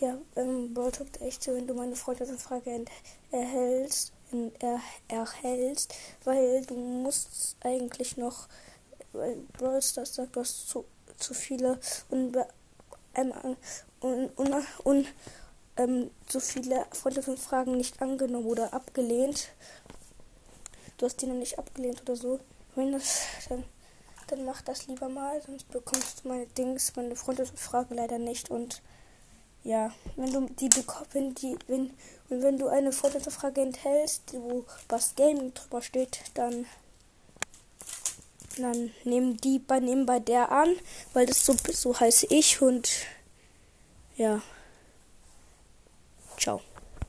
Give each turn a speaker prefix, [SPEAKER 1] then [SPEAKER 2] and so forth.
[SPEAKER 1] Ja, ähm, Brawl Talk echt, wenn du meine Freundschaftsanfrage erhältst, in, er, erhältst, weil du musst eigentlich noch, weil Brawl Stars sagt, du hast zu, zu viele und, ähm, und, und, und ähm, so viele Freundschaftsanfragen nicht angenommen oder abgelehnt. Du hast die noch nicht abgelehnt oder so. Wenn das, dann, dann mach das lieber mal, sonst bekommst du meine Dings, meine Freundschaftsanfrage leider nicht und ja, wenn du die bekommst, die, wenn, und wenn du eine Freundschaftsanfrage enthältst, wo was Gaming drüber steht, dann dann nehmen die bei nehmen bei der an, weil das so so heiße ich und ja. Ciao.